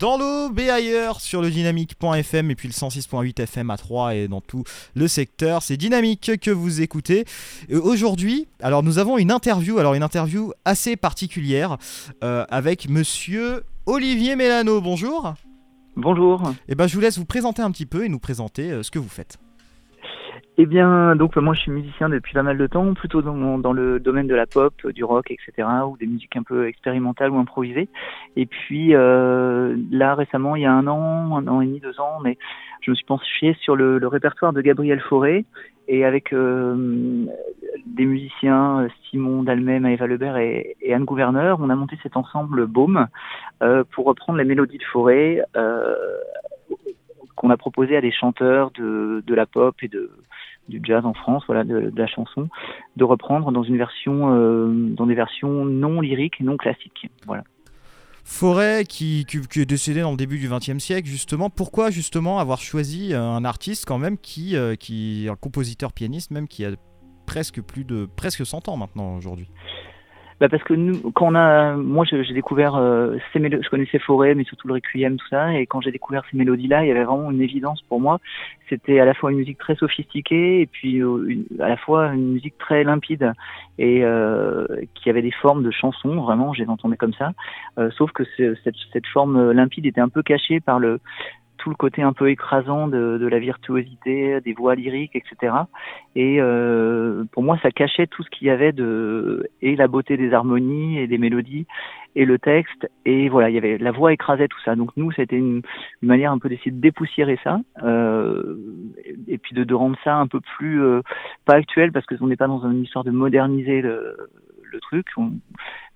dans l'eau et ailleurs sur le dynamique.fm et puis le 106.8 FM à 3 et dans tout le secteur. C'est Dynamique que vous écoutez. Aujourd'hui, alors nous avons une interview, alors une interview assez particulière euh, avec monsieur Olivier Mélano. Bonjour. Bonjour. Et eh ben je vous laisse vous présenter un petit peu et nous présenter euh, ce que vous faites. Eh bien, donc moi je suis musicien depuis pas mal de temps, plutôt dans, le domaine de la pop, du rock, etc., ou des musiques un peu expérimentales ou improvisées. Et puis euh, là récemment, il y a un an, un an et demi, deux ans, mais je me suis penché sur le, répertoire de Gabriel Fauré et avec euh, des musiciens Simon Dalmet, Maëva Lebert et, Anne Gouverneur, on a monté cet ensemble Baume euh, pour reprendre les mélodies de Fauré euh, qu'on a proposé à des chanteurs de, de la pop et de du jazz en France, voilà, de, la chanson, de reprendre dans une version, euh, dans des versions non lyriques non classiques, voilà. Forêt qui, qui, est décédé dans le début du XXe siècle, justement. Pourquoi justement avoir choisi euh, un artiste quand même qui, euh, qui un compositeur pianiste même qui a presque plus de presque 100 ans maintenant aujourd'hui? Bah parce que nous, quand on a, moi j'ai découvert euh, ces mélodies, je connaissais Forêt, mais surtout le Requiem, tout ça, et quand j'ai découvert ces mélodies-là, il y avait vraiment une évidence pour moi. C'était à la fois une musique très sophistiquée et puis euh, à la fois une musique très limpide et euh, qui avait des formes de chansons, vraiment, je les entendais comme ça. Euh, sauf que cette, cette forme limpide était un peu cachée par le tout le côté un peu écrasant de, de la virtuosité, des voix lyriques, etc. Et euh, pour moi, ça cachait tout ce qu'il y avait de et la beauté des harmonies et des mélodies et le texte et voilà, il y avait la voix écrasait tout ça. Donc nous, c'était une, une, manière un peu d'essayer de dépoussiérer ça euh, et, puis de, de, rendre ça un peu plus euh, pas actuel parce que on n'est pas dans une histoire de moderniser le, le truc,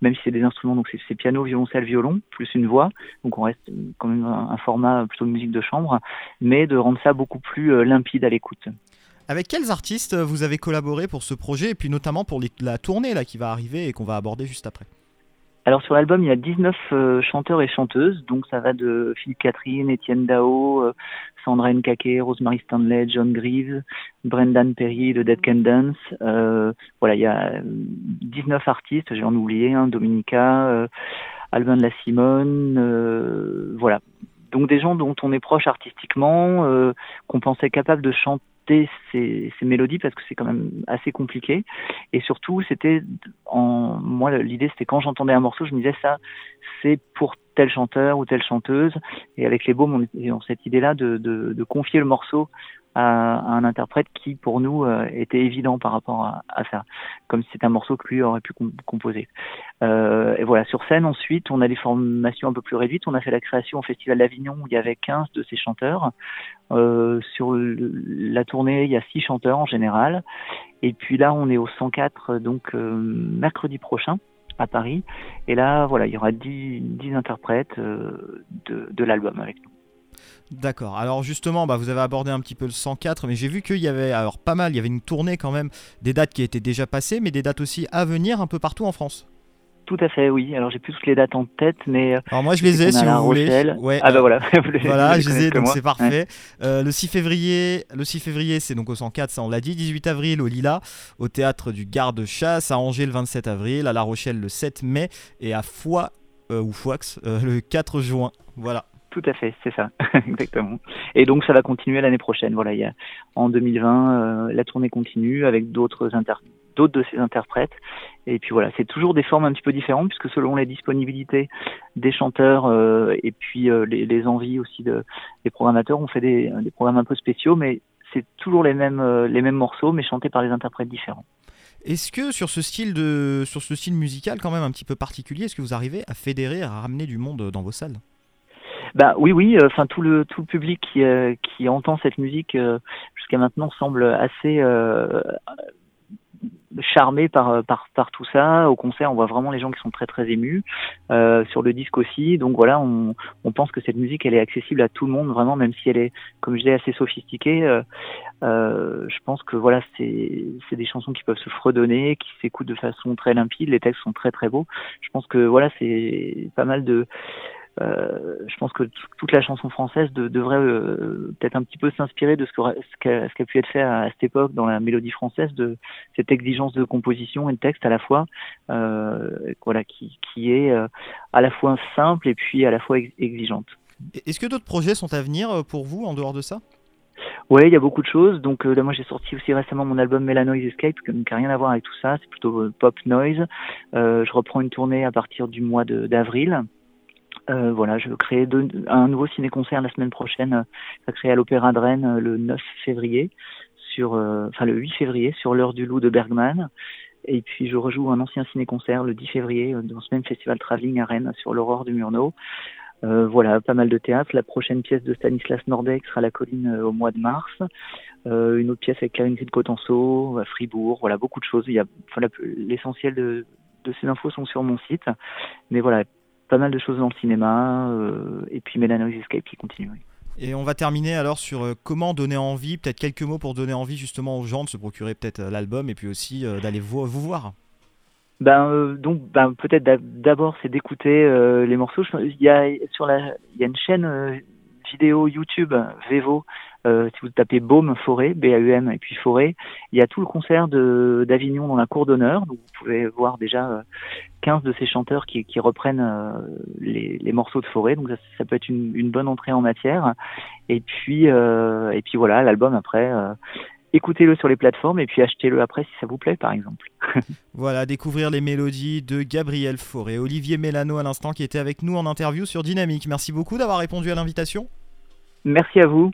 même si c'est des instruments, donc c'est piano, violoncelle, violon, plus une voix, donc on reste quand même un, format plutôt de musique de chambre, mais de rendre ça beaucoup plus euh, limpide à l'écoute. Avec quels artistes vous avez collaboré pour ce projet et puis notamment pour la tournée là qui va arriver et qu'on va aborder juste après? Alors sur l'album, il y a 19 euh, chanteurs et chanteuses, donc ça va de Philippe Catherine, Étienne Dao, euh, Sandra Nkake, Rosemary Stanley, John Greaves, Brendan Perry de Dead Can Dance. Euh, voilà, il y a 19 artistes, j'ai en oublié, hein, Dominica, euh, Albin de la Simone, voilà. Donc des gens dont on est proche artistiquement, qu'on pensait capables de chanter ces, ces, mélodies parce que c'est quand même assez compliqué. Et surtout, c'était en moi l'idée c'était quand j'entendais un morceau, je me disais ça, c'est pour tel chanteur ou telle chanteuse. Et avec les baumes, on cette idée-là de, confier le morceau à, un interprète qui, pour nous, euh, était évident par rapport à, ça, comme si c'était un morceau que lui aurait pu composer. Euh, et voilà, sur scène, ensuite, on a des formations un peu plus réduites. On a fait la création au Festival d'Avignon où il y avait 15 de ces chanteurs. Euh, sur la tournée, il y a 6 chanteurs en général. Et puis là, on est au 104, donc mercredi prochain à Paris. Et là, voilà, il y aura 10, 10 interprètes euh, de, de l'album avec nous. D'accord. Alors justement, bah, vous avez abordé un petit peu le 104, mais j'ai vu qu'il y avait alors pas mal, il y avait une tournée quand même, des dates qui étaient déjà passées, mais des dates aussi à venir un peu partout en France. Tout à fait, oui. Alors j'ai plus toutes les dates en tête, mais. Euh, Alors moi je les ai si vous voulez. Ouais, ah bah voilà. voilà, je les ai, donc c'est parfait. Euh, le 6 février, le 6 février, c'est donc au 104, ça on l'a dit. 18 avril au Lila, au théâtre du Garde-Chasse, à Angers le 27 avril, à La Rochelle le 7 mai et à Foix euh, ou Foix le 4 juin. Voilà. Tout à fait, c'est ça, exactement. Et donc ça va continuer l'année prochaine. Voilà, il y a, en 2020, euh, la tournée continue avec d'autres d'autres de ces interprètes. Et puis voilà, c'est toujours des formes un petit peu différentes puisque selon les disponibilités des chanteurs euh, et puis euh, les, les, envies aussi de, des programmateurs, on fait des, des programmes un peu spéciaux, mais c'est toujours les mêmes les mêmes morceaux, mais chantés par des interprètes différents. Est-ce que sur ce style de sur ce style musical quand même un petit peu particulier, est-ce que vous arrivez à fédérer, à ramener du monde dans vos salles? Bah oui, oui. Euh, enfin, tout le tout le public qui euh, qui entend cette musique euh, jusqu'à maintenant semble assez charmé par, par, par tout ça. Au concert, on voit vraiment les gens qui sont très très émus. Euh, sur le disque aussi. Donc voilà, on, on pense que cette musique, elle est accessible à tout le monde, vraiment, même si elle est, comme je disais, assez sophistiquée. Euh, euh, je pense que voilà, c'est des chansons qui peuvent se fredonner, qui s'écoutent de façon très limpide. Les textes sont très très beaux. Je pense que voilà, c'est pas mal de euh, je pense que toute la chanson française devrait euh, peut-être un petit peu s'inspirer de ce qu'a ce, pu être fait à, cette époque dans la mélodie française, de cette exigence de composition et de texte à la fois, euh, voilà, qui, qui est à la fois simple et puis à la fois exigeante. Est-ce que d'autres projets sont à venir pour vous en dehors de ça? Oui, il y a beaucoup de choses. Donc là, moi, j'ai sorti aussi récemment mon album Melanoise Escape, qui n'a rien à voir avec tout ça. C'est plutôt pop noise. je reprends une tournée à partir du mois d'avril. Euh, voilà, je veux créer un nouveau ciné-concert la semaine prochaine. Ça va créer à l'Opéra de Rennes le 9 février, sur, enfin le 8 février, sur l'heure du loup de Bergman. Et puis je rejoue un ancien ciné-concert le 10 février dans ce même festival Travelling à Rennes sur l'aurore du Murnau. Euh, voilà, pas mal de théâtre. La prochaine pièce de Stanislas Nordeck sera La Colline euh, au mois de mars. Euh, une autre pièce avec Clarine de Cotenceau, à Fribourg. Voilà, beaucoup de choses. Il y a, l'essentiel de, de, ces infos sont sur mon site. Mais voilà, pas mal de choses dans le cinéma. Euh, et puis Melanoise Escape qui continue. Et on va terminer alors sur euh, comment donner envie, peut-être quelques mots pour donner envie justement aux gens de se procurer peut-être euh, l'album et puis aussi d'aller vous, vous, voir. Ben donc ben, peut-être d'abord c'est d'écouter les morceaux. Il y a sur la il y a une chaîne vidéo YouTube Vevo euh, si vous tapez Baume Forêt, B-A-U-M et puis Forêt, il y a tout le concert d'Avignon dans la cour d'honneur. Donc vous pouvez voir déjà 15 euh, de ces chanteurs qui, qui reprennent euh, les, les, morceaux de Forêt. Donc ça, ça peut être une, une, bonne entrée en matière. Et puis et puis voilà, l'album après écoutez-le sur les plateformes et puis achetez-le après si ça vous plaît, par exemple. voilà, découvrir les mélodies de Gabriel Fauré, Olivier Mélano à l'instant qui était avec nous en interview sur Dynamique. Merci beaucoup d'avoir répondu à l'invitation. Merci à vous.